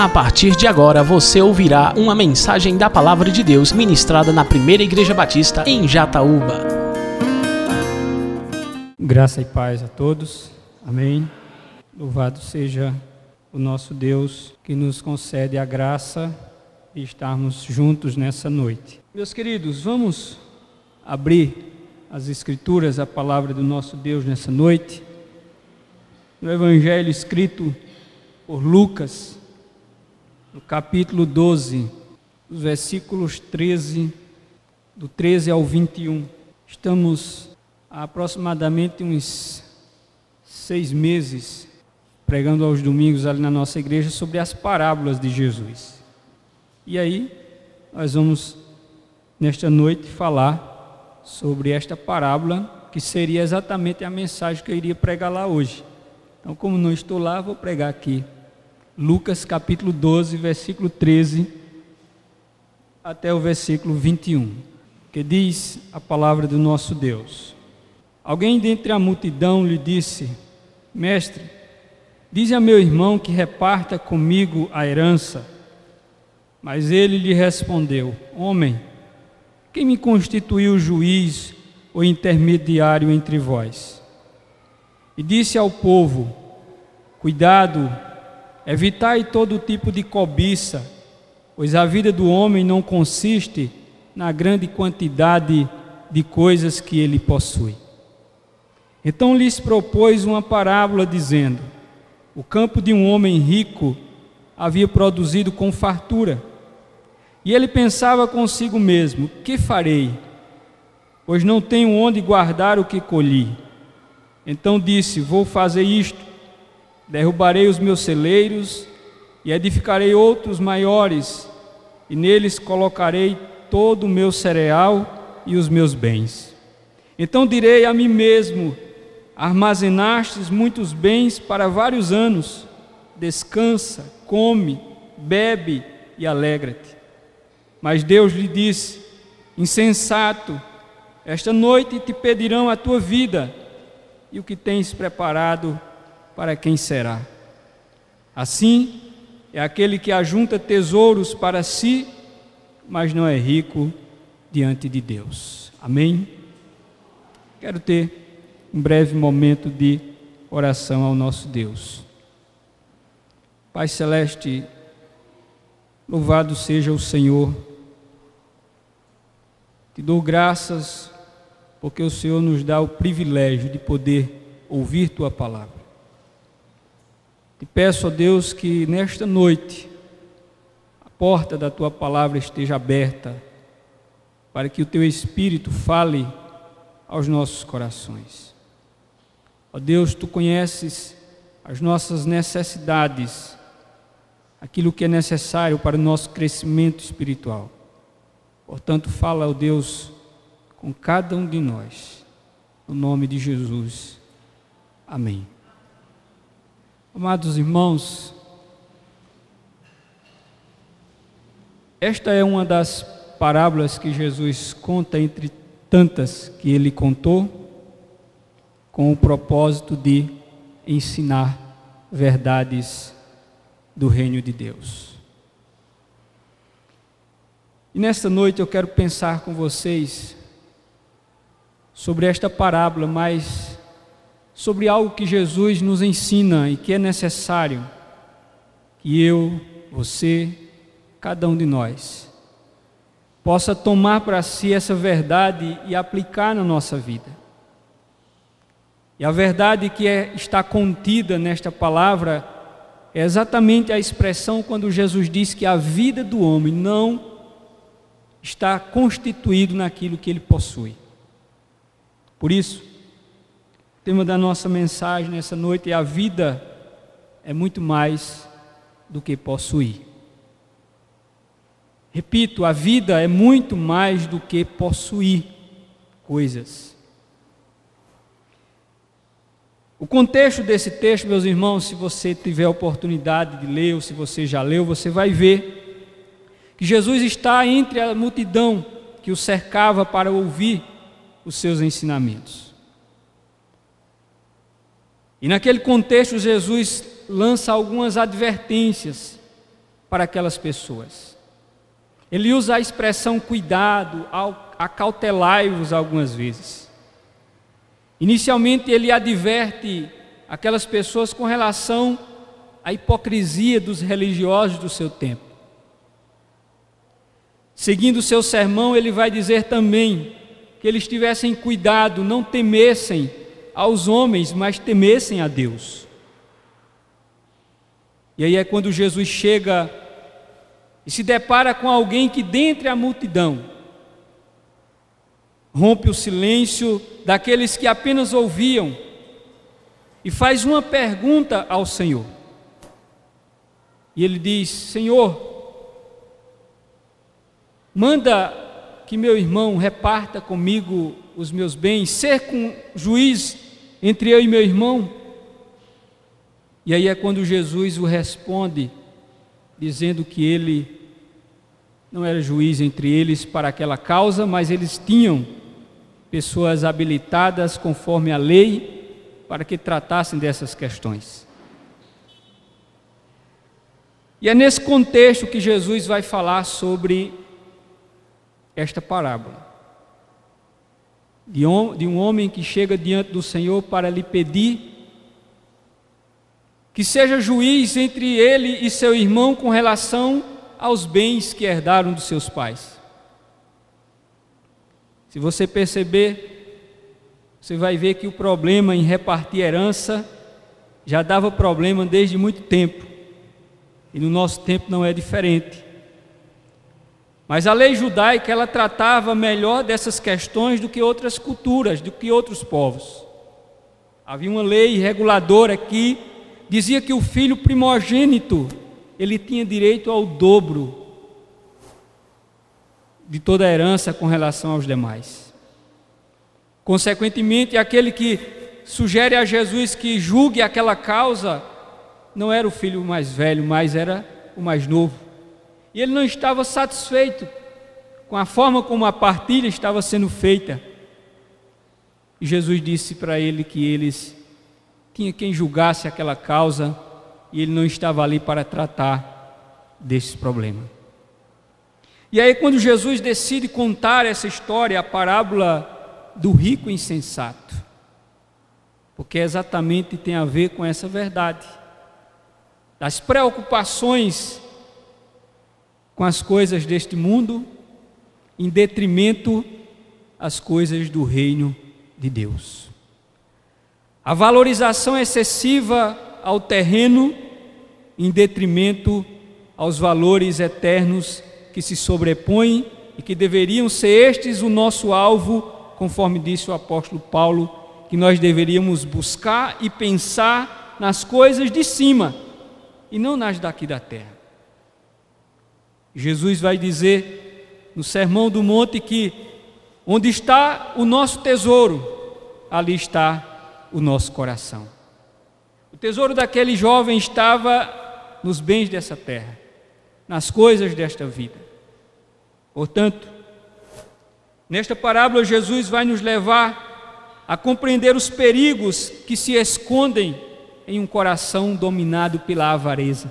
A partir de agora você ouvirá uma mensagem da Palavra de Deus ministrada na Primeira Igreja Batista em Jataúba. Graça e paz a todos. Amém. Louvado seja o nosso Deus que nos concede a graça de estarmos juntos nessa noite. Meus queridos, vamos abrir as Escrituras, a palavra do nosso Deus nessa noite. No Evangelho escrito por Lucas, no capítulo 12, os versículos 13, do 13 ao 21. Estamos há aproximadamente uns seis meses pregando aos domingos ali na nossa igreja sobre as parábolas de Jesus. E aí, nós vamos, nesta noite, falar sobre esta parábola, que seria exatamente a mensagem que eu iria pregar lá hoje. Então, como não estou lá, vou pregar aqui. Lucas capítulo 12, versículo 13 até o versículo 21, que diz a palavra do nosso Deus. Alguém dentre a multidão lhe disse: Mestre, dize a meu irmão que reparta comigo a herança. Mas ele lhe respondeu: Homem, quem me constituiu juiz ou intermediário entre vós? E disse ao povo: Cuidado, evitai todo tipo de cobiça, pois a vida do homem não consiste na grande quantidade de coisas que ele possui. Então lhes propôs uma parábola, dizendo: O campo de um homem rico havia produzido com fartura. E ele pensava consigo mesmo: Que farei? Pois não tenho onde guardar o que colhi. Então disse: Vou fazer isto: derrubarei os meus celeiros e edificarei outros maiores, e neles colocarei todo o meu cereal e os meus bens. Então direi a mim mesmo: Armazenastes muitos bens para vários anos, descansa, come, bebe e alegra-te. Mas Deus lhe disse: Insensato, esta noite te pedirão a tua vida e o que tens preparado para quem será. Assim, é aquele que ajunta tesouros para si, mas não é rico diante de Deus. Amém? Quero ter um breve momento de oração ao nosso Deus. Pai Celeste, louvado seja o Senhor. Te dou graças porque o Senhor nos dá o privilégio de poder ouvir tua palavra. Te peço a Deus que nesta noite a porta da tua palavra esteja aberta para que o teu espírito fale aos nossos corações. Ó Deus, tu conheces as nossas necessidades, aquilo que é necessário para o nosso crescimento espiritual. Portanto, fala, ó Deus, com cada um de nós. No nome de Jesus. Amém. Amados irmãos, esta é uma das parábolas que Jesus conta entre tantas que ele contou, com o propósito de ensinar verdades do reino de Deus. E nesta noite eu quero pensar com vocês sobre esta parábola, mas sobre algo que Jesus nos ensina e que é necessário que eu, você, cada um de nós, possa tomar para si essa verdade e aplicar na nossa vida. E a verdade que é, está contida nesta palavra é exatamente a expressão quando Jesus diz que a vida do homem não está constituído naquilo que ele possui. Por isso, o tema da nossa mensagem nessa noite é: a vida é muito mais do que possuir. Repito, a vida é muito mais do que possuir coisas. O contexto desse texto, meus irmãos, se você tiver oportunidade de ler, ou se você já leu, você vai ver que Jesus está entre a multidão que o cercava para ouvir os seus ensinamentos. E naquele contexto, Jesus lança algumas advertências para aquelas pessoas. Ele usa a expressão cuidado, acautelai-vos algumas vezes. Inicialmente ele adverte aquelas pessoas com relação à hipocrisia dos religiosos do seu tempo. Seguindo o seu sermão, ele vai dizer também que eles tivessem cuidado, não temessem aos homens, mas temessem a Deus. E aí é quando Jesus chega e se depara com alguém que, dentre a multidão, rompe o silêncio daqueles que apenas ouviam e faz uma pergunta ao Senhor. E ele diz: Senhor, manda que meu irmão reparta comigo os meus bens, ser com juiz entre eu e meu irmão. E aí é quando Jesus o responde, dizendo que ele não era juiz entre eles para aquela causa, mas eles tinham pessoas habilitadas conforme a lei para que tratassem dessas questões. E é nesse contexto que Jesus vai falar sobre esta parábola. De um homem que chega diante do Senhor para lhe pedir que seja juiz entre ele e seu irmão com relação aos bens que herdaram dos seus pais. Se você perceber, você vai ver que o problema em repartir herança já dava problema desde muito tempo. E no nosso tempo não é diferente. Mas a lei judaica ela tratava melhor dessas questões do que outras culturas, do que outros povos. Havia uma lei reguladora que dizia que o filho primogênito ele tinha direito ao dobro de toda a herança com relação aos demais. Consequentemente, aquele que sugere a Jesus que julgue aquela causa não era o filho mais velho, mas era o mais novo. E ele não estava satisfeito com a forma como a partilha estava sendo feita. E Jesus disse para ele que eles tinha quem julgasse aquela causa e ele não estava ali para tratar desse problema. E aí, quando Jesus decide contar essa história, a parábola do rico insensato, porque exatamente tem a ver com essa verdade, das preocupações com as coisas deste mundo, em detrimento às coisas do reino de Deus. A valorização excessiva ao terreno, em detrimento aos valores eternos que se sobrepõem e que deveriam ser estes o nosso alvo, conforme disse o apóstolo Paulo, que nós deveríamos buscar e pensar nas coisas de cima e não nas daqui da terra. Jesus vai dizer no Sermão do Monte que onde está o nosso tesouro, ali está o nosso coração. O tesouro daquele jovem estava nos bens dessa terra nas coisas desta vida. Portanto, nesta parábola, Jesus vai nos levar a compreender os perigos que se escondem em um coração dominado pela avareza.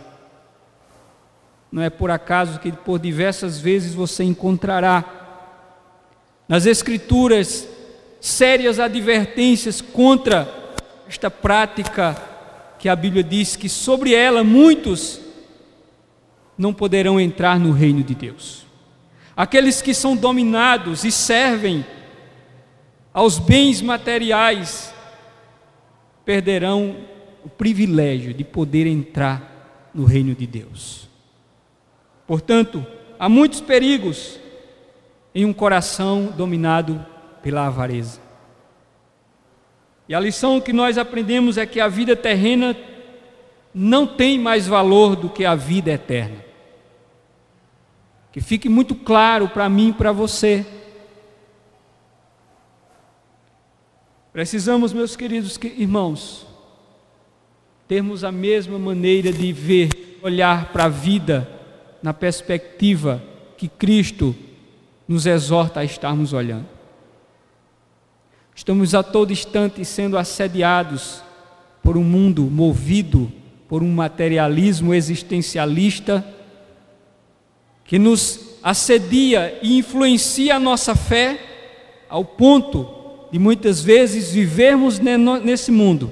Não é por acaso que por diversas vezes você encontrará nas Escrituras sérias advertências contra esta prática que a Bíblia diz que sobre ela muitos não poderão entrar no reino de Deus. Aqueles que são dominados e servem aos bens materiais perderão o privilégio de poder entrar no reino de Deus. Portanto, há muitos perigos em um coração dominado pela avareza. E a lição que nós aprendemos é que a vida terrena não tem mais valor do que a vida eterna. Que fique muito claro para mim e para você. Precisamos, meus queridos irmãos, termos a mesma maneira de ver, olhar para a vida na perspectiva que Cristo nos exorta a estarmos olhando. Estamos a todo instante sendo assediados por um mundo movido por um materialismo existencialista que nos assedia e influencia a nossa fé ao ponto de muitas vezes vivermos nesse mundo,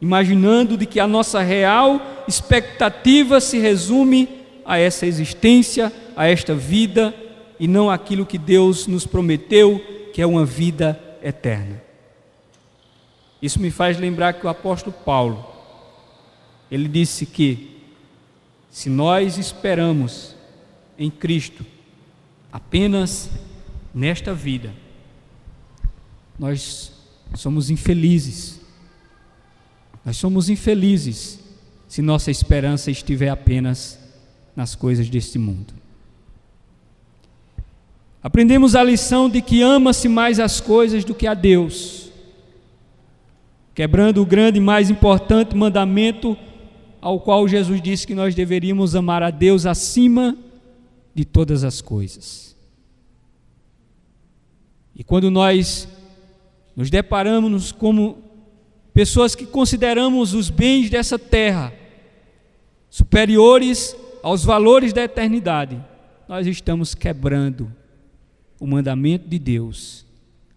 imaginando de que a nossa real expectativa se resume a essa existência, a esta vida e não aquilo que Deus nos prometeu, que é uma vida eterna. Isso me faz lembrar que o apóstolo Paulo, ele disse que se nós esperamos em Cristo apenas nesta vida, nós somos infelizes. Nós somos infelizes se nossa esperança estiver apenas nas coisas deste mundo. Aprendemos a lição de que ama-se mais as coisas do que a Deus, quebrando o grande e mais importante mandamento ao qual Jesus disse que nós deveríamos amar a Deus acima de todas as coisas. E quando nós nos deparamos como pessoas que consideramos os bens dessa terra superiores aos valores da eternidade, nós estamos quebrando o mandamento de Deus,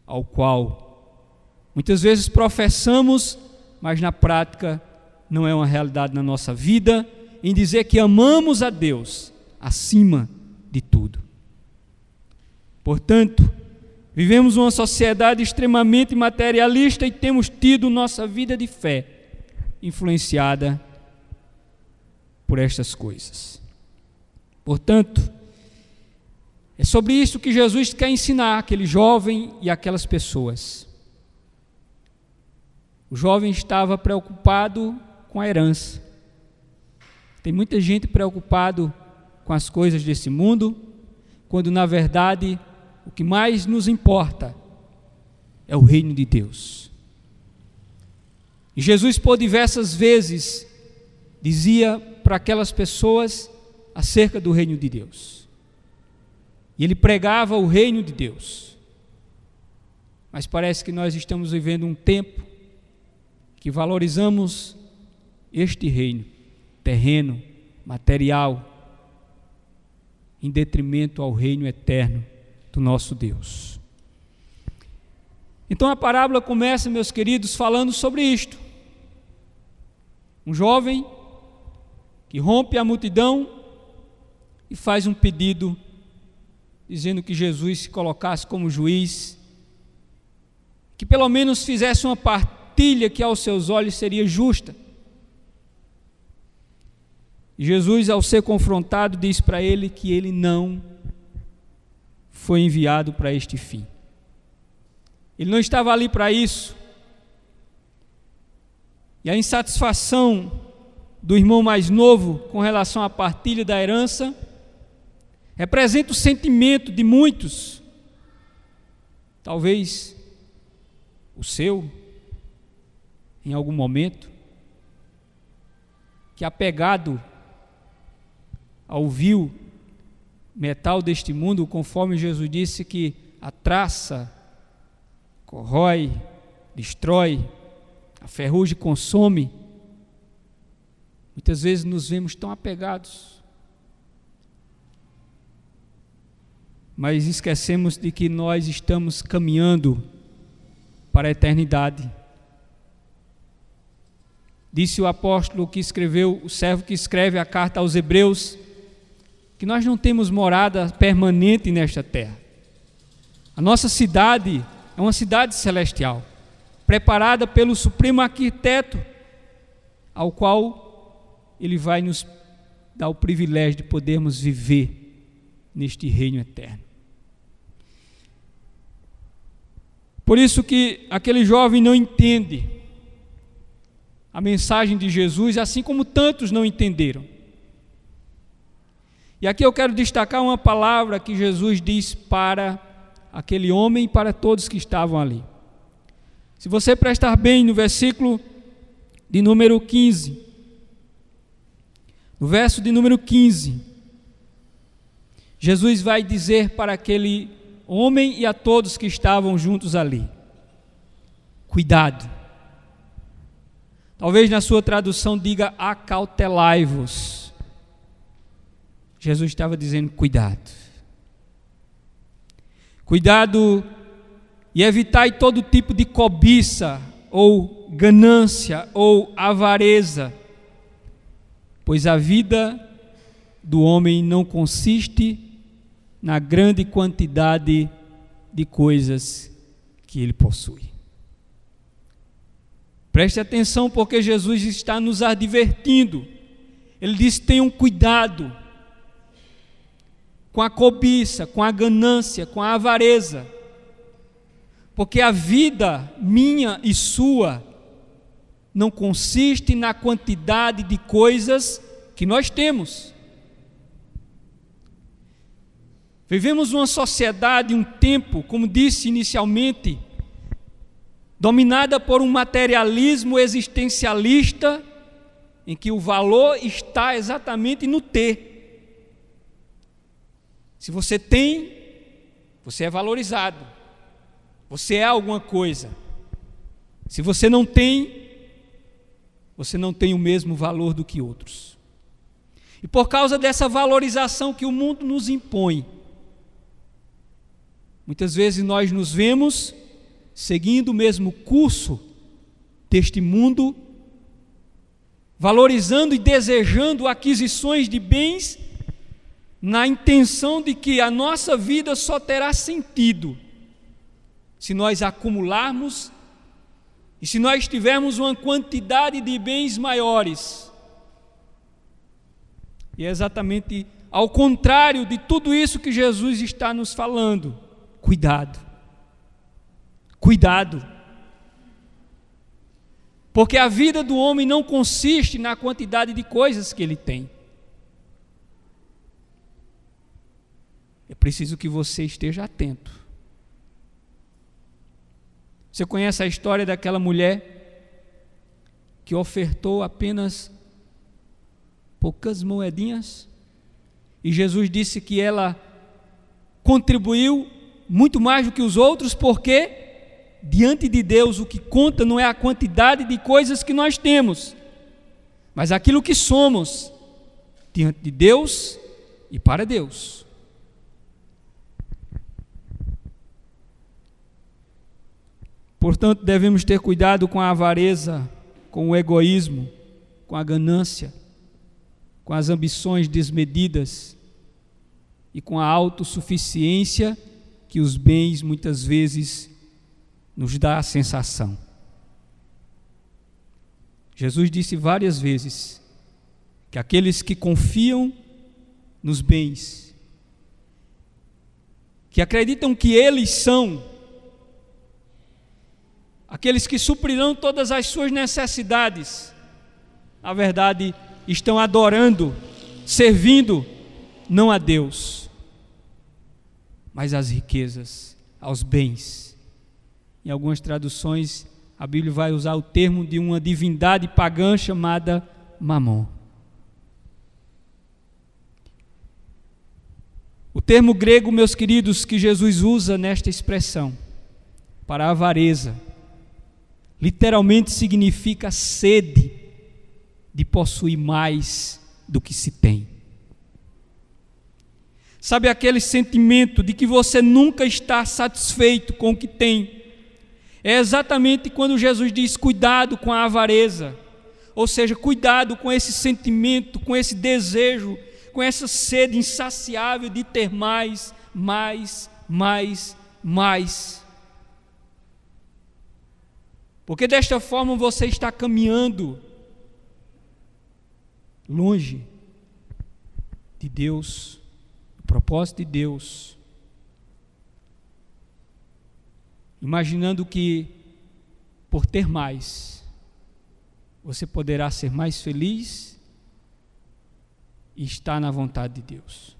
ao qual muitas vezes professamos, mas na prática não é uma realidade na nossa vida, em dizer que amamos a Deus acima de tudo. Portanto, vivemos uma sociedade extremamente materialista e temos tido nossa vida de fé influenciada por estas coisas. Portanto, é sobre isso que Jesus quer ensinar aquele jovem e aquelas pessoas. O jovem estava preocupado com a herança. Tem muita gente preocupado com as coisas desse mundo, quando na verdade o que mais nos importa é o reino de Deus. E Jesus por diversas vezes dizia para aquelas pessoas acerca do reino de Deus. E ele pregava o reino de Deus. Mas parece que nós estamos vivendo um tempo que valorizamos este reino terreno, material, em detrimento ao reino eterno do nosso Deus. Então a parábola começa, meus queridos, falando sobre isto. Um jovem que rompe a multidão e faz um pedido dizendo que Jesus se colocasse como juiz, que pelo menos fizesse uma partilha que aos seus olhos seria justa. Jesus, ao ser confrontado, diz para ele que ele não foi enviado para este fim. Ele não estava ali para isso. E a insatisfação do irmão mais novo com relação à partilha da herança representa o sentimento de muitos, talvez o seu, em algum momento, que apegado ao vil metal deste mundo, conforme Jesus disse que a traça corrói, destrói, a ferrugem consome. Muitas vezes nos vemos tão apegados mas esquecemos de que nós estamos caminhando para a eternidade. Disse o apóstolo que escreveu, o servo que escreve a carta aos Hebreus, que nós não temos morada permanente nesta terra. A nossa cidade é uma cidade celestial, preparada pelo Supremo Arquiteto, ao qual ele vai nos dar o privilégio de podermos viver neste reino eterno. Por isso que aquele jovem não entende a mensagem de Jesus, assim como tantos não entenderam. E aqui eu quero destacar uma palavra que Jesus diz para aquele homem e para todos que estavam ali. Se você prestar bem no versículo de número 15, no verso de número 15, Jesus vai dizer para aquele homem e a todos que estavam juntos ali: Cuidado. Talvez na sua tradução diga acautelai-vos. Jesus estava dizendo: cuidado. Cuidado e evitai todo tipo de cobiça, ou ganância, ou avareza, pois a vida do homem não consiste na grande quantidade de coisas que ele possui. Preste atenção, porque Jesus está nos advertindo. Ele diz: tenham cuidado com a cobiça, com a ganância, com a avareza, porque a vida minha e sua não consiste na quantidade de coisas que nós temos. Vivemos uma sociedade, um tempo, como disse inicialmente, dominada por um materialismo existencialista, em que o valor está exatamente no ter. Se você tem, você é valorizado, você é alguma coisa. Se você não tem, você não tem o mesmo valor do que outros. E por causa dessa valorização que o mundo nos impõe, muitas vezes nós nos vemos seguindo o mesmo curso deste mundo, valorizando e desejando aquisições de bens, na intenção de que a nossa vida só terá sentido se nós acumularmos e se nós tivermos uma quantidade de bens maiores. E é exatamente ao contrário de tudo isso que Jesus está nos falando. Cuidado. Cuidado. Porque a vida do homem não consiste na quantidade de coisas que ele tem. É preciso que você esteja atento. Você conhece a história daquela mulher que ofertou apenas poucas moedinhas? E Jesus disse que ela contribuiu muito mais do que os outros, porque diante de Deus o que conta não é a quantidade de coisas que nós temos, mas aquilo que somos diante de Deus e para Deus. Portanto, devemos ter cuidado com a avareza, com o egoísmo, com a ganância, com as ambições desmedidas e com a autossuficiência que os bens muitas vezes nos dá a sensação. Jesus disse várias vezes que aqueles que confiam nos bens, que acreditam que eles são aqueles que suprirão todas as suas necessidades, na verdade, estão adorando, servindo não a Deus, mas às riquezas, aos bens em algumas traduções, a Bíblia vai usar o termo de uma divindade pagã chamada Mamon. O termo grego, meus queridos, que Jesus usa nesta expressão, para avareza, literalmente significa sede de possuir mais do que se tem. Sabe aquele sentimento de que você nunca está satisfeito com o que tem? É exatamente quando Jesus diz: cuidado com a avareza, ou seja, cuidado com esse sentimento, com esse desejo, com essa sede insaciável de ter mais, mais, mais, mais. Porque desta forma você está caminhando longe de Deus, do propósito de Deus imaginando que por ter mais, você poderá ser mais feliz e estar na vontade de Deus.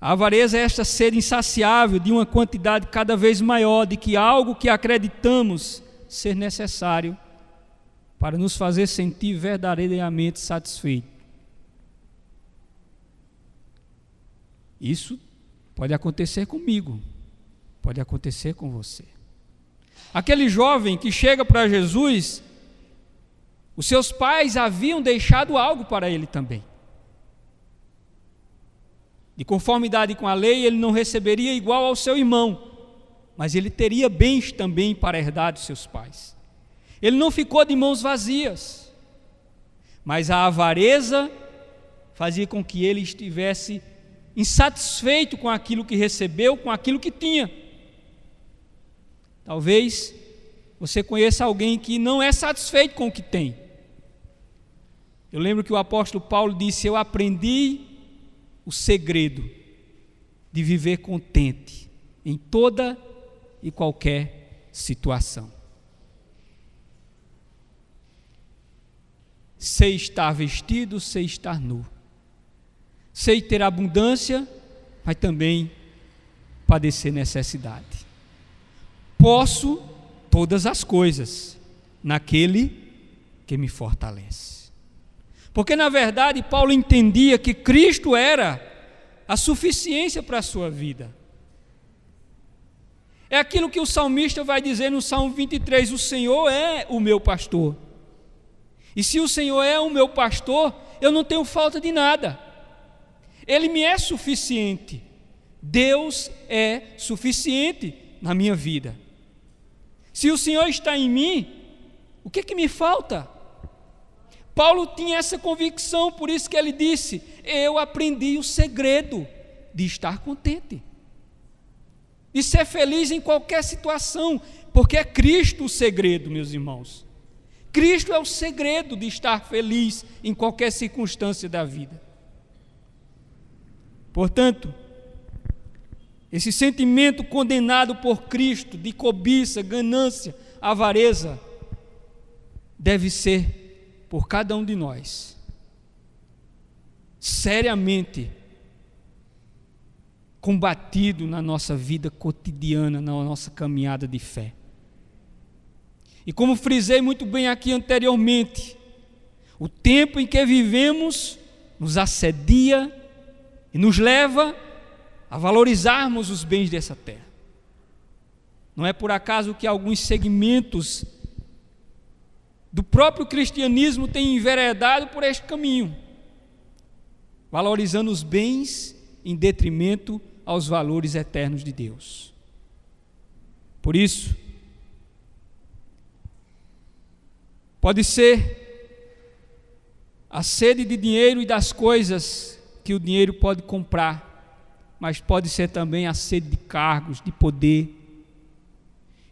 A avareza é esta sede insaciável de uma quantidade cada vez maior de que algo que acreditamos ser necessário para nos fazer sentir verdadeiramente satisfeitos. Isso pode acontecer comigo pode acontecer com você. Aquele jovem que chega para Jesus, os seus pais haviam deixado algo para ele também. De conformidade com a lei, ele não receberia igual ao seu irmão, mas ele teria bens também para herdar de seus pais. Ele não ficou de mãos vazias, mas a avareza fazia com que ele estivesse insatisfeito com aquilo que recebeu, com aquilo que tinha. Talvez você conheça alguém que não é satisfeito com o que tem. Eu lembro que o apóstolo Paulo disse: Eu aprendi o segredo de viver contente em toda e qualquer situação. Sei estar vestido, sei estar nu. Sei ter abundância, mas também padecer necessidade. Posso todas as coisas naquele que me fortalece. Porque na verdade Paulo entendia que Cristo era a suficiência para a sua vida. É aquilo que o salmista vai dizer no Salmo 23: O Senhor é o meu pastor. E se o Senhor é o meu pastor, eu não tenho falta de nada. Ele me é suficiente. Deus é suficiente na minha vida. Se o Senhor está em mim, o que, que me falta? Paulo tinha essa convicção, por isso que ele disse: Eu aprendi o segredo de estar contente, de ser feliz em qualquer situação, porque é Cristo o segredo, meus irmãos. Cristo é o segredo de estar feliz em qualquer circunstância da vida. Portanto, esse sentimento condenado por Cristo de cobiça, ganância, avareza, deve ser por cada um de nós seriamente combatido na nossa vida cotidiana, na nossa caminhada de fé. E como frisei muito bem aqui anteriormente, o tempo em que vivemos nos assedia e nos leva a valorizarmos os bens dessa terra. Não é por acaso que alguns segmentos do próprio cristianismo têm enveredado por este caminho, valorizando os bens em detrimento aos valores eternos de Deus. Por isso, Pode ser a sede de dinheiro e das coisas que o dinheiro pode comprar, mas pode ser também a sede de cargos, de poder.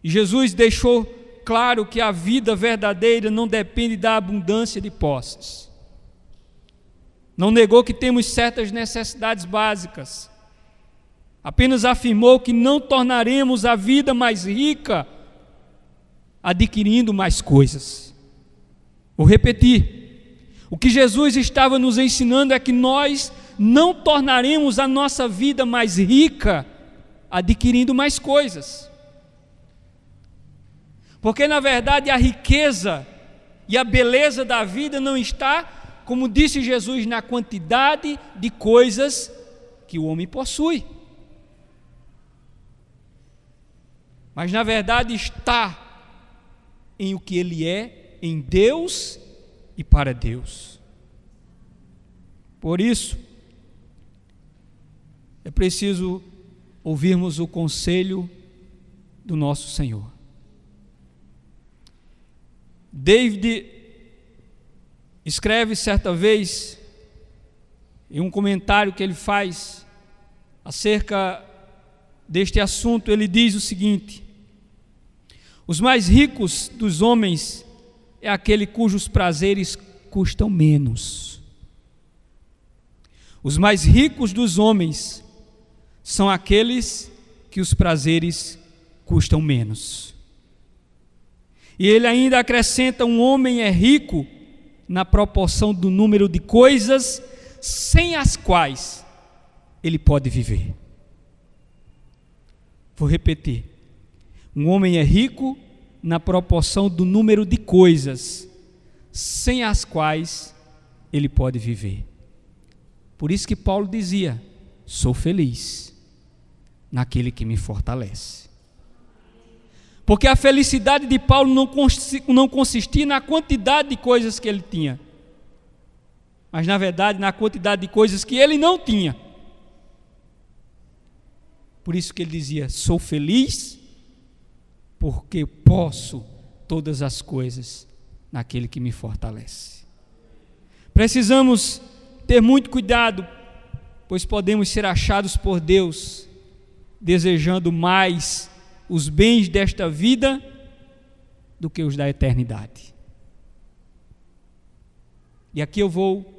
E Jesus deixou claro que a vida verdadeira não depende da abundância de posses. Não negou que temos certas necessidades básicas. Apenas afirmou que não tornaremos a vida mais rica adquirindo mais coisas. Vou repetir. O que Jesus estava nos ensinando é que nós não tornaremos a nossa vida mais rica adquirindo mais coisas. Porque na verdade a riqueza e a beleza da vida não está, como disse Jesus, na quantidade de coisas que o homem possui. Mas na verdade está em o que ele é em Deus e para Deus. Por isso, é preciso ouvirmos o conselho do nosso Senhor. David escreve certa vez, em um comentário que ele faz acerca deste assunto, ele diz o seguinte: Os mais ricos dos homens é aquele cujos prazeres custam menos. Os mais ricos dos homens são aqueles que os prazeres custam menos. E ele ainda acrescenta: um homem é rico na proporção do número de coisas sem as quais ele pode viver. Vou repetir: um homem é rico na proporção do número de coisas sem as quais ele pode viver. Por isso que Paulo dizia: sou feliz naquele que me fortalece. Porque a felicidade de Paulo não consistia na quantidade de coisas que ele tinha, mas na verdade na quantidade de coisas que ele não tinha. Por isso que ele dizia: Sou feliz porque posso todas as coisas naquele que me fortalece. Precisamos ter muito cuidado, pois podemos ser achados por Deus desejando mais os bens desta vida do que os da eternidade. E aqui eu vou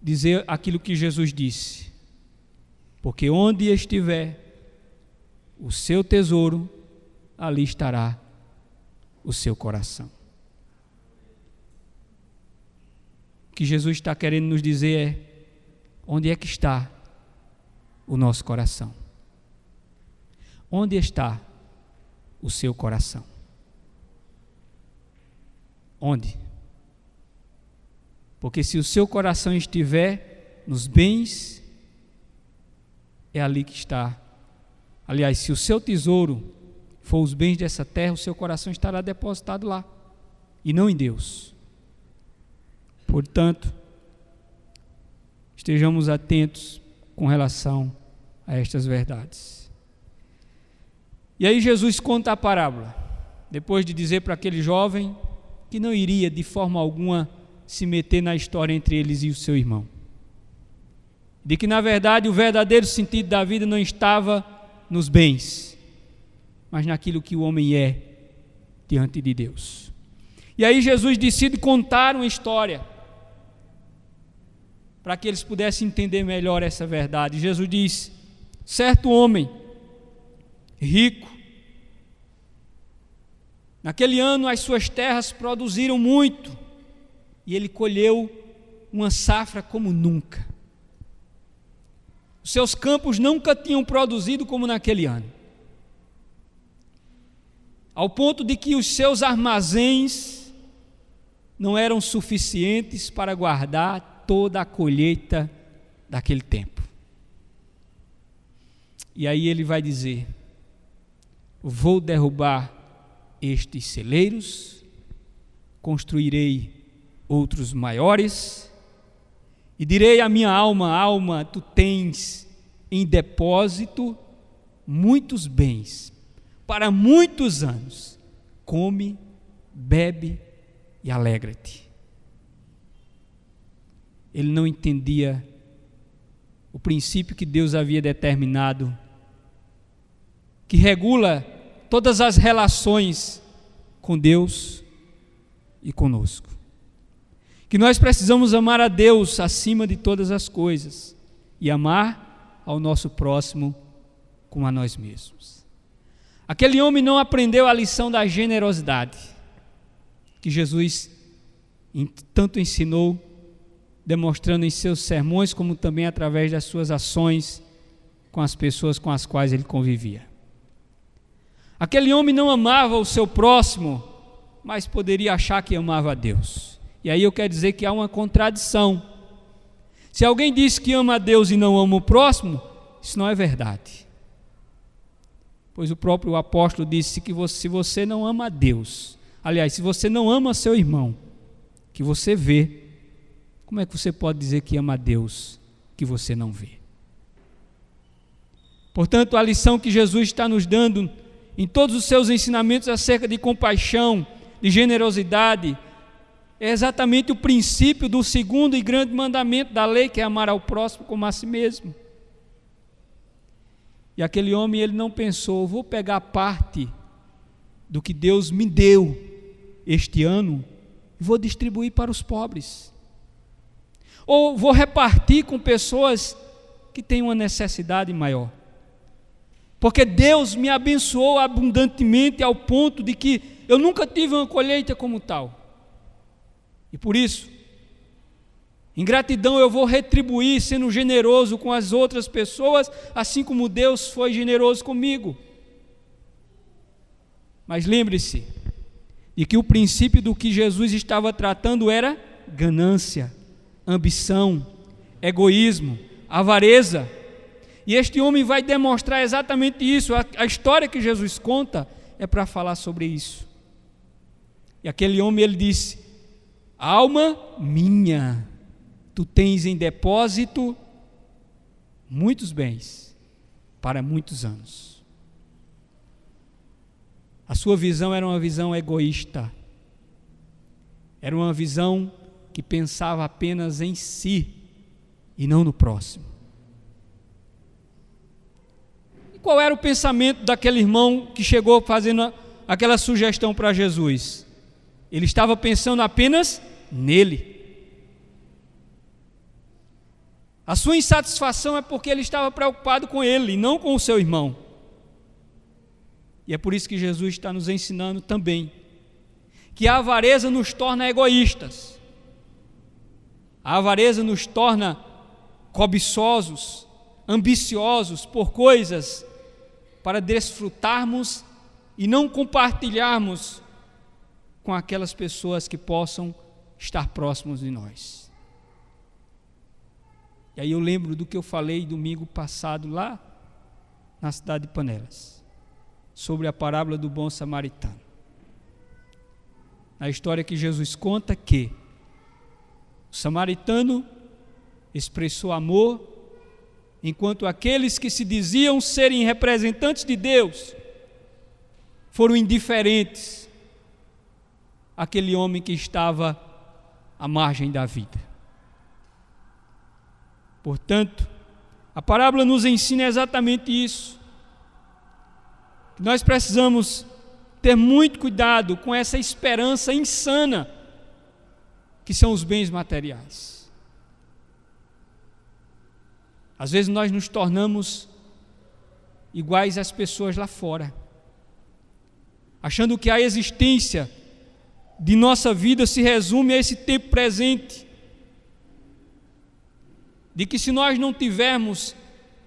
dizer aquilo que Jesus disse: porque onde estiver o seu tesouro, ali estará o seu coração. O que Jesus está querendo nos dizer é: onde é que está o nosso coração? Onde está o seu coração? Onde? Porque se o seu coração estiver nos bens, é ali que está. Aliás, se o seu tesouro for os bens dessa terra, o seu coração estará depositado lá e não em Deus. Portanto, estejamos atentos com relação a estas verdades. E aí Jesus conta a parábola, depois de dizer para aquele jovem que não iria de forma alguma se meter na história entre eles e o seu irmão. De que, na verdade, o verdadeiro sentido da vida não estava nos bens, mas naquilo que o homem é diante de Deus. E aí Jesus decide contar uma história para que eles pudessem entender melhor essa verdade. Jesus diz: certo homem, rico, naquele ano as suas terras produziram muito e ele colheu uma safra como nunca. Os seus campos nunca tinham produzido como naquele ano. Ao ponto de que os seus armazéns não eram suficientes para guardar toda a colheita daquele tempo. E aí ele vai dizer: Vou derrubar estes celeiros, construirei outros maiores, e direi à minha alma: alma, tu tens em depósito muitos bens para muitos anos. Come, bebe e alegra-te. Ele não entendia o princípio que Deus havia determinado, que regula todas as relações com Deus e conosco que nós precisamos amar a Deus acima de todas as coisas e amar ao nosso próximo como a nós mesmos. Aquele homem não aprendeu a lição da generosidade que Jesus tanto ensinou, demonstrando em seus sermões, como também através das suas ações com as pessoas com as quais ele convivia. Aquele homem não amava o seu próximo, mas poderia achar que amava a Deus. E aí eu quero dizer que há uma contradição. Se alguém diz que ama a Deus e não ama o próximo, isso não é verdade. Pois o próprio apóstolo disse que se você não ama a Deus, aliás, se você não ama seu irmão, que você vê, como é que você pode dizer que ama a Deus que você não vê? Portanto, a lição que Jesus está nos dando em todos os seus ensinamentos acerca de compaixão, de generosidade, é exatamente o princípio do segundo e grande mandamento da lei, que é amar ao próximo como a si mesmo. E aquele homem, ele não pensou, vou pegar parte do que Deus me deu este ano e vou distribuir para os pobres. Ou vou repartir com pessoas que têm uma necessidade maior. Porque Deus me abençoou abundantemente ao ponto de que eu nunca tive uma colheita como tal. E por isso, em gratidão eu vou retribuir sendo generoso com as outras pessoas, assim como Deus foi generoso comigo. Mas lembre-se de que o princípio do que Jesus estava tratando era ganância, ambição, egoísmo, avareza. E este homem vai demonstrar exatamente isso. A, a história que Jesus conta é para falar sobre isso. E aquele homem ele disse: Alma minha, tu tens em depósito muitos bens para muitos anos. A sua visão era uma visão egoísta. Era uma visão que pensava apenas em si e não no próximo. E qual era o pensamento daquele irmão que chegou fazendo aquela sugestão para Jesus? Ele estava pensando apenas nele. A sua insatisfação é porque ele estava preocupado com ele, e não com o seu irmão. E é por isso que Jesus está nos ensinando também que a avareza nos torna egoístas. A avareza nos torna cobiçosos, ambiciosos por coisas para desfrutarmos e não compartilharmos com aquelas pessoas que possam estar próximos de nós. E aí eu lembro do que eu falei domingo passado lá na cidade de Panelas, sobre a parábola do bom samaritano. Na história que Jesus conta que o samaritano expressou amor, enquanto aqueles que se diziam serem representantes de Deus foram indiferentes àquele homem que estava à margem da vida. Portanto, a parábola nos ensina exatamente isso. Nós precisamos ter muito cuidado com essa esperança insana que são os bens materiais. Às vezes nós nos tornamos iguais às pessoas lá fora, achando que a existência de nossa vida se resume a esse tempo presente de que se nós não tivermos,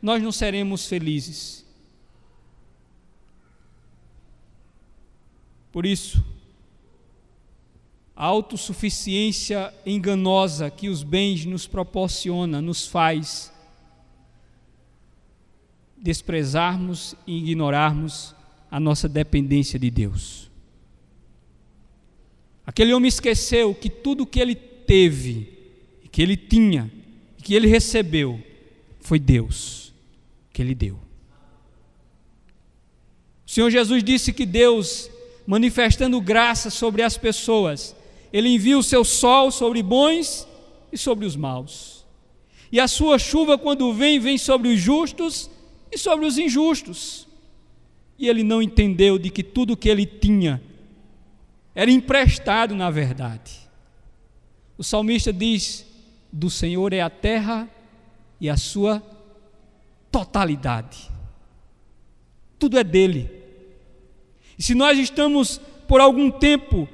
nós não seremos felizes. Por isso, a autossuficiência enganosa que os bens nos proporciona nos faz desprezarmos e ignorarmos a nossa dependência de Deus. Aquele homem esqueceu que tudo que ele teve, que ele tinha, que ele recebeu foi Deus que ele deu. O Senhor Jesus disse que Deus, manifestando graça sobre as pessoas, ele envia o seu sol sobre bons e sobre os maus. E a sua chuva, quando vem, vem sobre os justos e sobre os injustos. E ele não entendeu de que tudo que ele tinha era emprestado na verdade. O salmista diz: do Senhor é a terra e a sua totalidade. Tudo é dele. E se nós estamos por algum tempo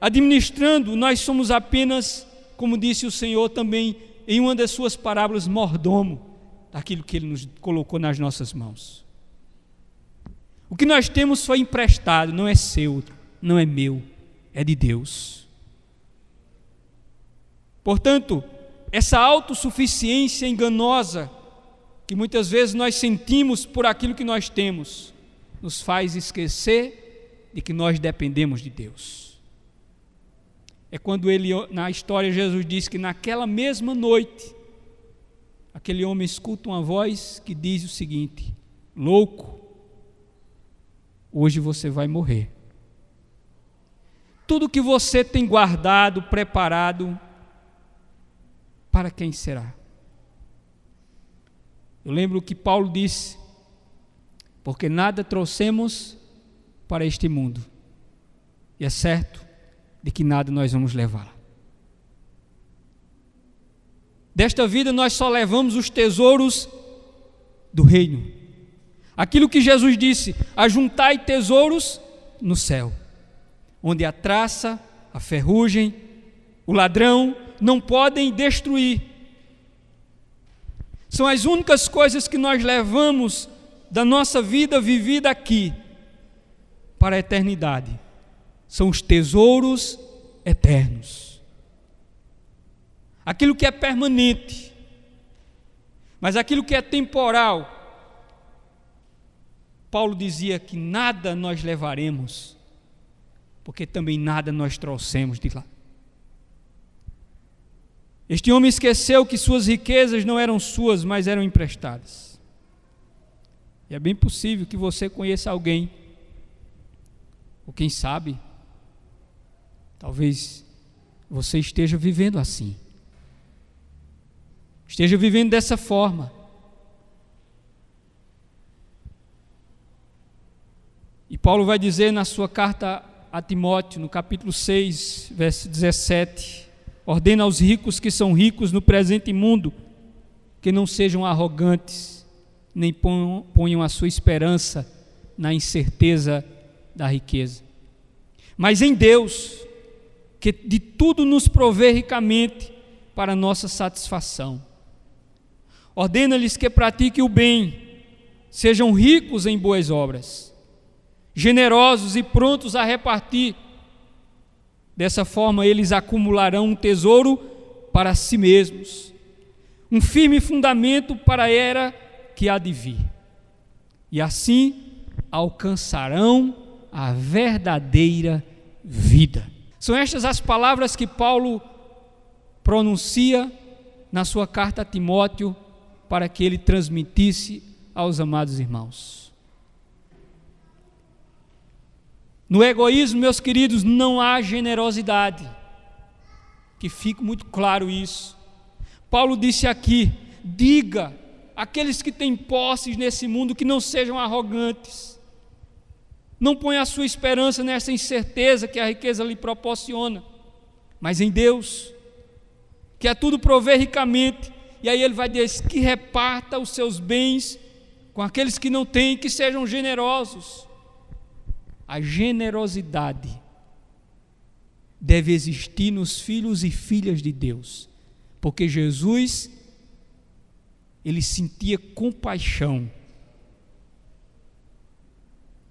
administrando, nós somos apenas, como disse o Senhor também em uma das suas parábolas, mordomo daquilo que ele nos colocou nas nossas mãos. O que nós temos foi emprestado, não é seu, não é meu, é de Deus. Portanto, essa autossuficiência enganosa que muitas vezes nós sentimos por aquilo que nós temos, nos faz esquecer de que nós dependemos de Deus. É quando ele, na história, Jesus diz que naquela mesma noite, aquele homem escuta uma voz que diz o seguinte: Louco, hoje você vai morrer. Tudo que você tem guardado, preparado, para quem será? Eu lembro que Paulo disse: porque nada trouxemos para este mundo, e é certo de que nada nós vamos levar. Desta vida nós só levamos os tesouros do reino. Aquilo que Jesus disse: ajuntai tesouros no céu, onde a traça, a ferrugem, o ladrão não podem destruir. São as únicas coisas que nós levamos da nossa vida vivida aqui para a eternidade. São os tesouros eternos. Aquilo que é permanente. Mas aquilo que é temporal, Paulo dizia que nada nós levaremos, porque também nada nós trouxemos de lá. Este homem esqueceu que suas riquezas não eram suas, mas eram emprestadas. E é bem possível que você conheça alguém, ou quem sabe, talvez você esteja vivendo assim, esteja vivendo dessa forma. E Paulo vai dizer na sua carta a Timóteo, no capítulo 6, verso 17: ordena aos ricos que são ricos no presente mundo que não sejam arrogantes, nem ponham, a sua esperança na incerteza da riqueza. Mas em Deus, que de tudo nos provê ricamente para nossa satisfação. Ordena-lhes que pratiquem o bem, sejam ricos em boas obras generosos e prontos a repartir. Dessa forma, eles acumularão um tesouro para si mesmos, um firme fundamento para a era que há de vir. E assim alcançarão a verdadeira vida. São estas as palavras que Paulo pronuncia na sua carta a Timóteo para que ele transmitisse aos amados irmãos. No egoísmo, meus queridos, não há generosidade. Que fique muito claro isso. Paulo disse aqui: diga aqueles que têm posses nesse mundo que não sejam arrogantes. Não ponha a sua esperança nessa incerteza que a riqueza lhe proporciona, mas em Deus, que a tudo prover ricamente. E aí ele vai dizer que reparta os seus bens com aqueles que não têm, que sejam generosos a generosidade deve existir nos filhos e filhas de Deus, porque Jesus ele sentia compaixão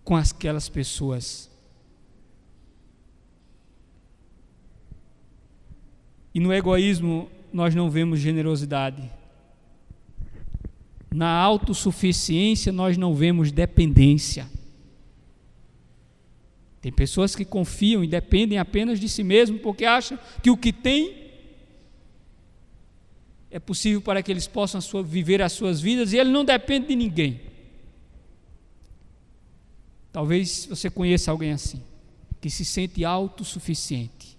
com aquelas pessoas. E no egoísmo nós não vemos generosidade. Na autossuficiência nós não vemos dependência. Tem pessoas que confiam e dependem apenas de si mesmo porque acham que o que tem é possível para que eles possam viver as suas vidas e ele não depende de ninguém. Talvez você conheça alguém assim, que se sente autossuficiente.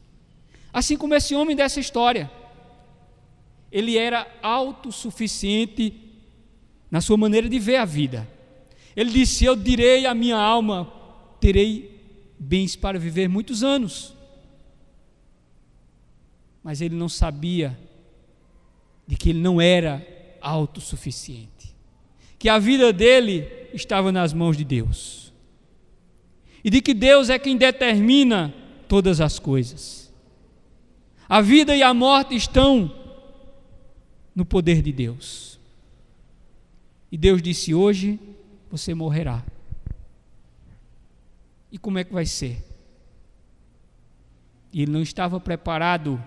Assim como esse homem dessa história. Ele era autossuficiente na sua maneira de ver a vida. Ele disse: Eu direi à minha alma, terei bens para viver muitos anos. Mas ele não sabia de que ele não era autossuficiente, que a vida dele estava nas mãos de Deus, e de que Deus é quem determina todas as coisas. A vida e a morte estão no poder de Deus. E Deus disse: Hoje você morrerá. E como é que vai ser? E ele não estava preparado.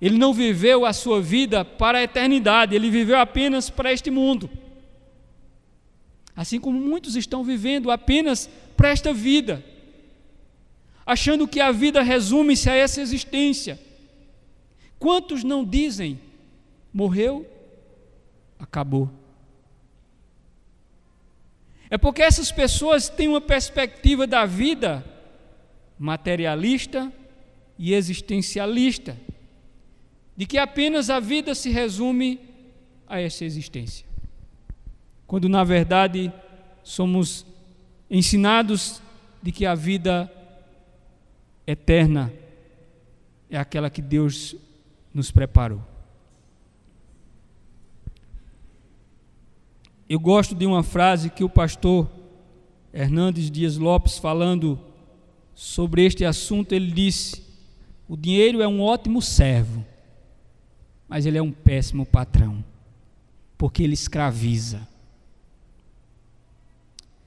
Ele não viveu a sua vida para a eternidade, ele viveu apenas para este mundo. Assim como muitos estão vivendo apenas para esta vida, achando que a vida resume-se a essa existência. Quantos não dizem, morreu, acabou? É porque essas pessoas têm uma perspectiva da vida materialista e existencialista, de que apenas a vida se resume a essa existência. Quando na verdade somos ensinados de que a vida eterna é aquela que Deus nos preparou. Eu gosto de uma frase que o pastor Hernandes Dias Lopes, falando sobre este assunto, ele disse: O dinheiro é um ótimo servo, mas ele é um péssimo patrão, porque ele escraviza.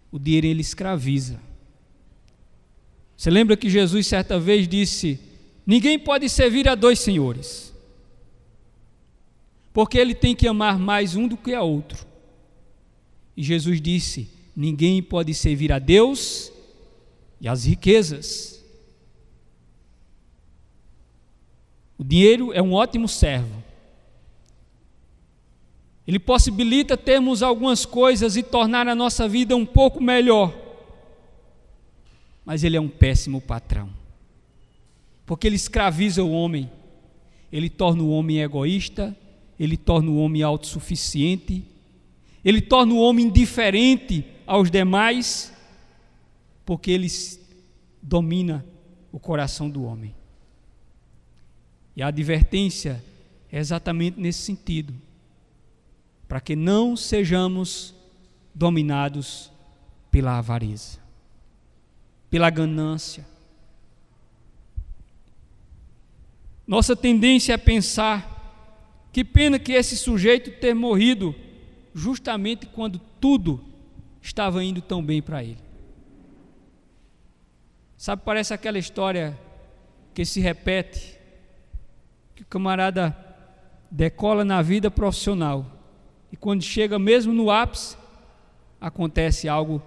O dinheiro ele escraviza. Você lembra que Jesus certa vez disse: Ninguém pode servir a dois senhores, porque ele tem que amar mais um do que a outro. E Jesus disse: Ninguém pode servir a Deus e às riquezas. O dinheiro é um ótimo servo. ele possibilita termos algumas coisas e tornar a nossa vida um pouco melhor. Mas ele é um péssimo patrão. Porque ele escraviza o homem, ele torna o homem egoísta, ele torna o homem autossuficiente, ele torna o homem indiferente aos demais, porque ele domina o coração do homem. E a advertência é exatamente nesse sentido, para que não sejamos dominados pela avareza, pela ganância. Nossa tendência é pensar que pena que esse sujeito ter morrido justamente quando tudo estava indo tão bem para ele. Sabe, parece aquela história que se repete, que o camarada decola na vida profissional e quando chega mesmo no ápice, acontece algo,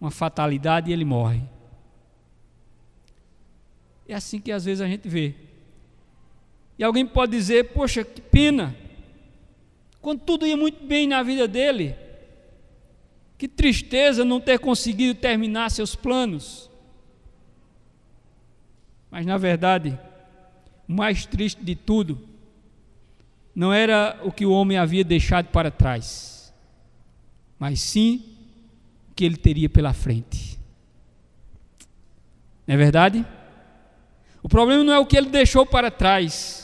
uma fatalidade e ele morre. É assim que às vezes a gente vê. E alguém pode dizer: Poxa, que pena, quando tudo ia muito bem na vida dele, que tristeza não ter conseguido terminar seus planos. Mas na verdade, o mais triste de tudo não era o que o homem havia deixado para trás, mas sim o que ele teria pela frente. Não é verdade? O problema não é o que ele deixou para trás,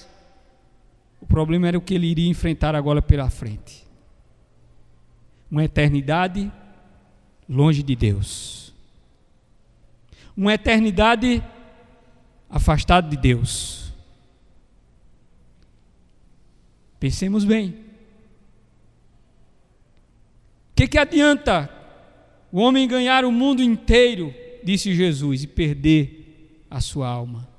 o problema era o que ele iria enfrentar agora pela frente. Uma eternidade longe de Deus. Uma eternidade afastado de Deus. Pensemos bem. O que, que adianta o homem ganhar o mundo inteiro, disse Jesus, e perder a sua alma?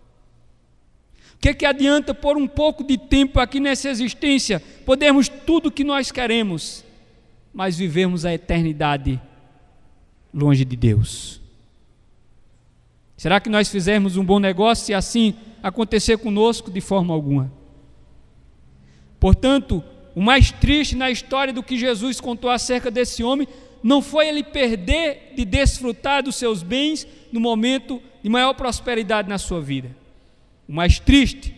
Que, que adianta por um pouco de tempo aqui nessa existência, podermos tudo o que nós queremos, mas vivemos a eternidade longe de Deus? Será que nós fizermos um bom negócio se assim acontecer conosco de forma alguma? Portanto, o mais triste na história do que Jesus contou acerca desse homem não foi ele perder de desfrutar dos seus bens no momento de maior prosperidade na sua vida. O mais triste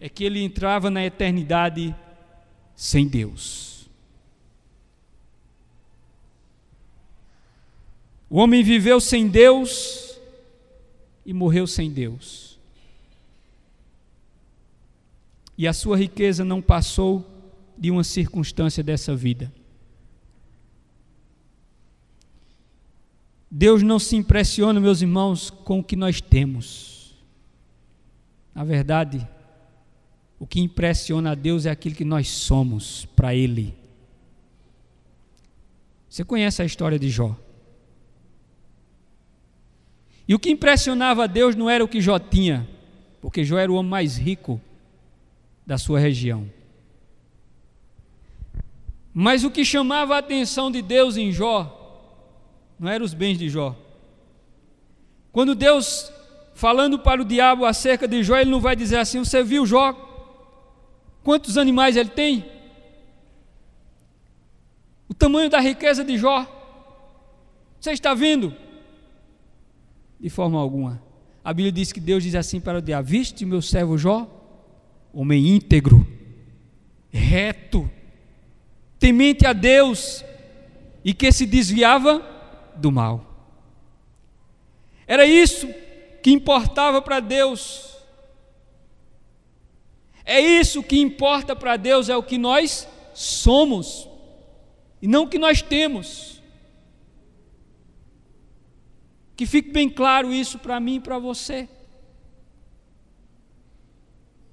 é que ele entrava na eternidade sem Deus. O homem viveu sem Deus e morreu sem Deus. E a sua riqueza não passou de uma circunstância dessa vida. Deus não se impressiona, meus irmãos, com o que nós temos. Na verdade, o que impressiona a Deus é aquilo que nós somos para Ele. Você conhece a história de Jó? E o que impressionava a Deus não era o que Jó tinha, porque Jó era o homem mais rico da sua região. Mas o que chamava a atenção de Deus em Jó não eram os bens de Jó. Quando Deus falando para o diabo acerca de Jó, ele não vai dizer assim: Você viu Jó? Quantos animais ele tem? O tamanho da riqueza de Jó? Você está vendo? De forma alguma. A Bíblia diz que Deus diz assim para o diabo: Viste meu servo Jó? Homem íntegro, reto, temente a Deus e que se desviava do mal. Era isso que importava para Deus. É isso que importa para Deus, é o que nós somos, e não o que nós temos. Que fique bem claro isso para mim e para você.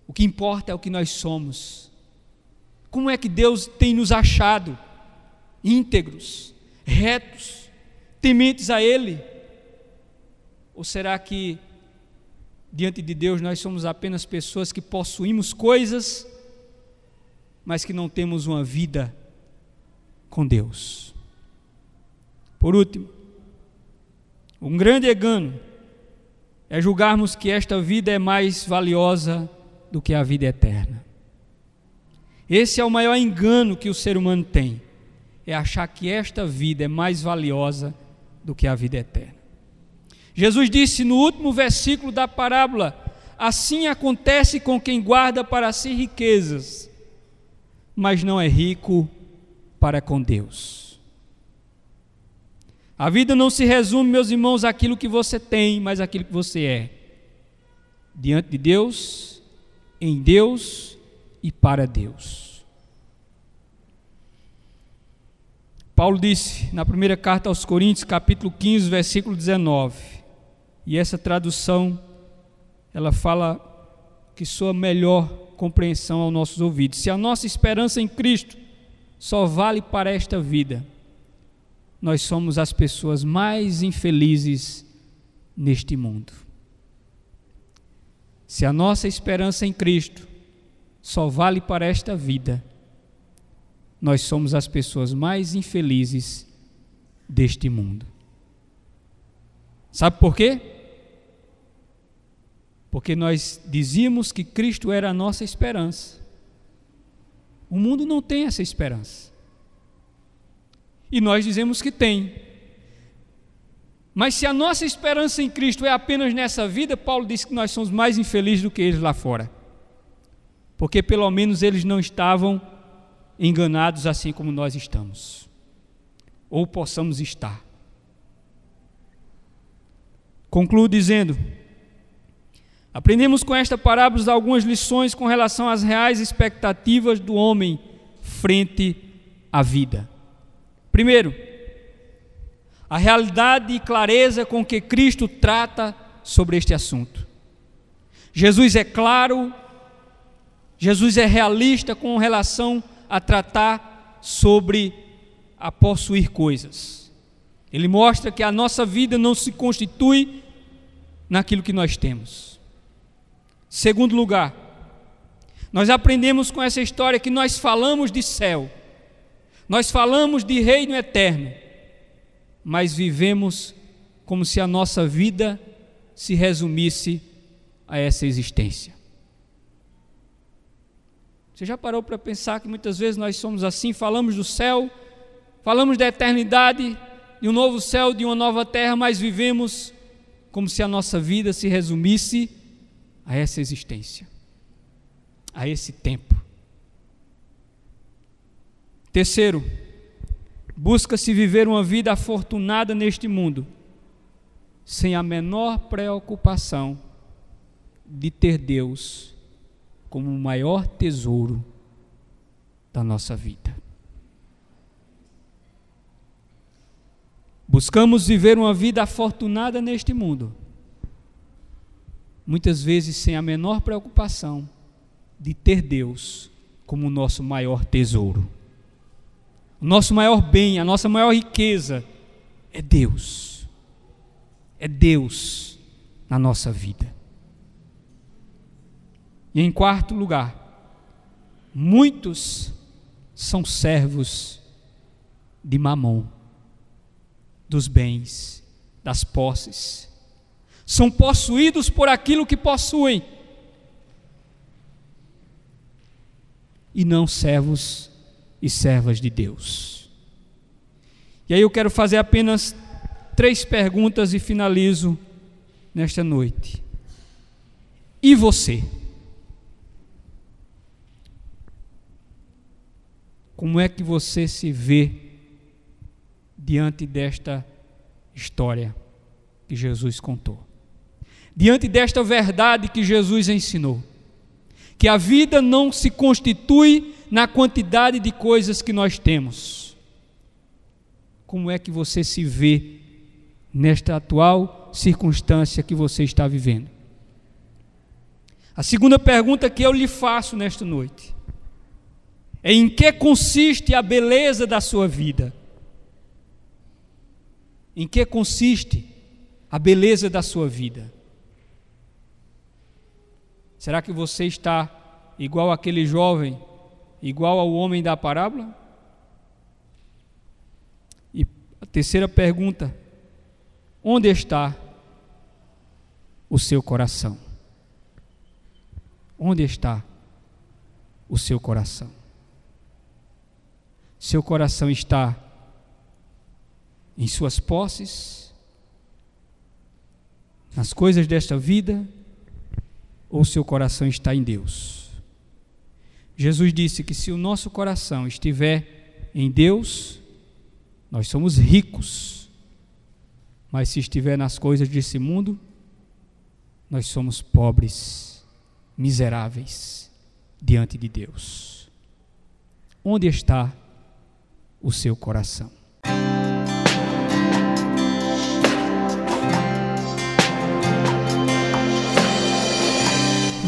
O que importa é o que nós somos. Como é que Deus tem nos achado íntegros, retos, tementes a Ele? Ou será que diante de Deus nós somos apenas pessoas que possuímos coisas, mas que não temos uma vida com Deus? Por último, um grande engano é julgarmos que esta vida é mais valiosa do que a vida eterna. Esse é o maior engano que o ser humano tem, é achar que esta vida é mais valiosa do que a vida eterna. Jesus disse no último versículo da parábola: Assim acontece com quem guarda para si riquezas, mas não é rico para com Deus. A vida não se resume, meus irmãos, àquilo que você tem, mas àquilo que você é. Diante de Deus, em Deus e para Deus. Paulo disse na primeira carta aos Coríntios, capítulo 15, versículo 19, e essa tradução ela fala que sua melhor compreensão aos nossos ouvidos. Se a nossa esperança em Cristo só vale para esta vida, nós somos as pessoas mais infelizes neste mundo. Se a nossa esperança em Cristo só vale para esta vida, nós somos as pessoas mais infelizes deste mundo. Sabe por quê? Porque nós dizíamos que Cristo era a nossa esperança. O mundo não tem essa esperança. E nós dizemos que tem. Mas se a nossa esperança em Cristo é apenas nessa vida, Paulo diz que nós somos mais infelizes do que eles lá fora. Porque pelo menos eles não estavam enganados assim como nós estamos. Ou possamos estar. Concluo dizendo: Aprendemos com esta parábola algumas lições com relação às reais expectativas do homem frente à vida. Primeiro, a realidade e clareza com que Cristo trata sobre este assunto. Jesus é claro, Jesus é realista com relação a tratar sobre a possuir coisas. Ele mostra que a nossa vida não se constitui naquilo que nós temos. Segundo lugar, nós aprendemos com essa história que nós falamos de céu, nós falamos de reino eterno, mas vivemos como se a nossa vida se resumisse a essa existência. Você já parou para pensar que muitas vezes nós somos assim, falamos do céu, falamos da eternidade, de um novo céu, de uma nova terra, mas vivemos como se a nossa vida se resumisse a essa existência, a esse tempo. Terceiro, busca-se viver uma vida afortunada neste mundo, sem a menor preocupação de ter Deus como o maior tesouro da nossa vida. Buscamos viver uma vida afortunada neste mundo muitas vezes sem a menor preocupação de ter Deus como o nosso maior tesouro. O nosso maior bem, a nossa maior riqueza é Deus. É Deus na nossa vida. E em quarto lugar, muitos são servos de Mamon, dos bens, das posses, são possuídos por aquilo que possuem, e não servos e servas de Deus. E aí eu quero fazer apenas três perguntas e finalizo nesta noite. E você? Como é que você se vê diante desta história que Jesus contou? Diante desta verdade que Jesus ensinou. Que a vida não se constitui na quantidade de coisas que nós temos. Como é que você se vê nesta atual circunstância que você está vivendo? A segunda pergunta que eu lhe faço nesta noite é: em que consiste a beleza da sua vida? Em que consiste a beleza da sua vida? Será que você está igual aquele jovem, igual ao homem da parábola? E a terceira pergunta: onde está o seu coração? Onde está o seu coração? Seu coração está em suas posses, nas coisas desta vida, ou seu coração está em Deus? Jesus disse que se o nosso coração estiver em Deus, nós somos ricos. Mas se estiver nas coisas desse mundo, nós somos pobres, miseráveis diante de Deus. Onde está o seu coração?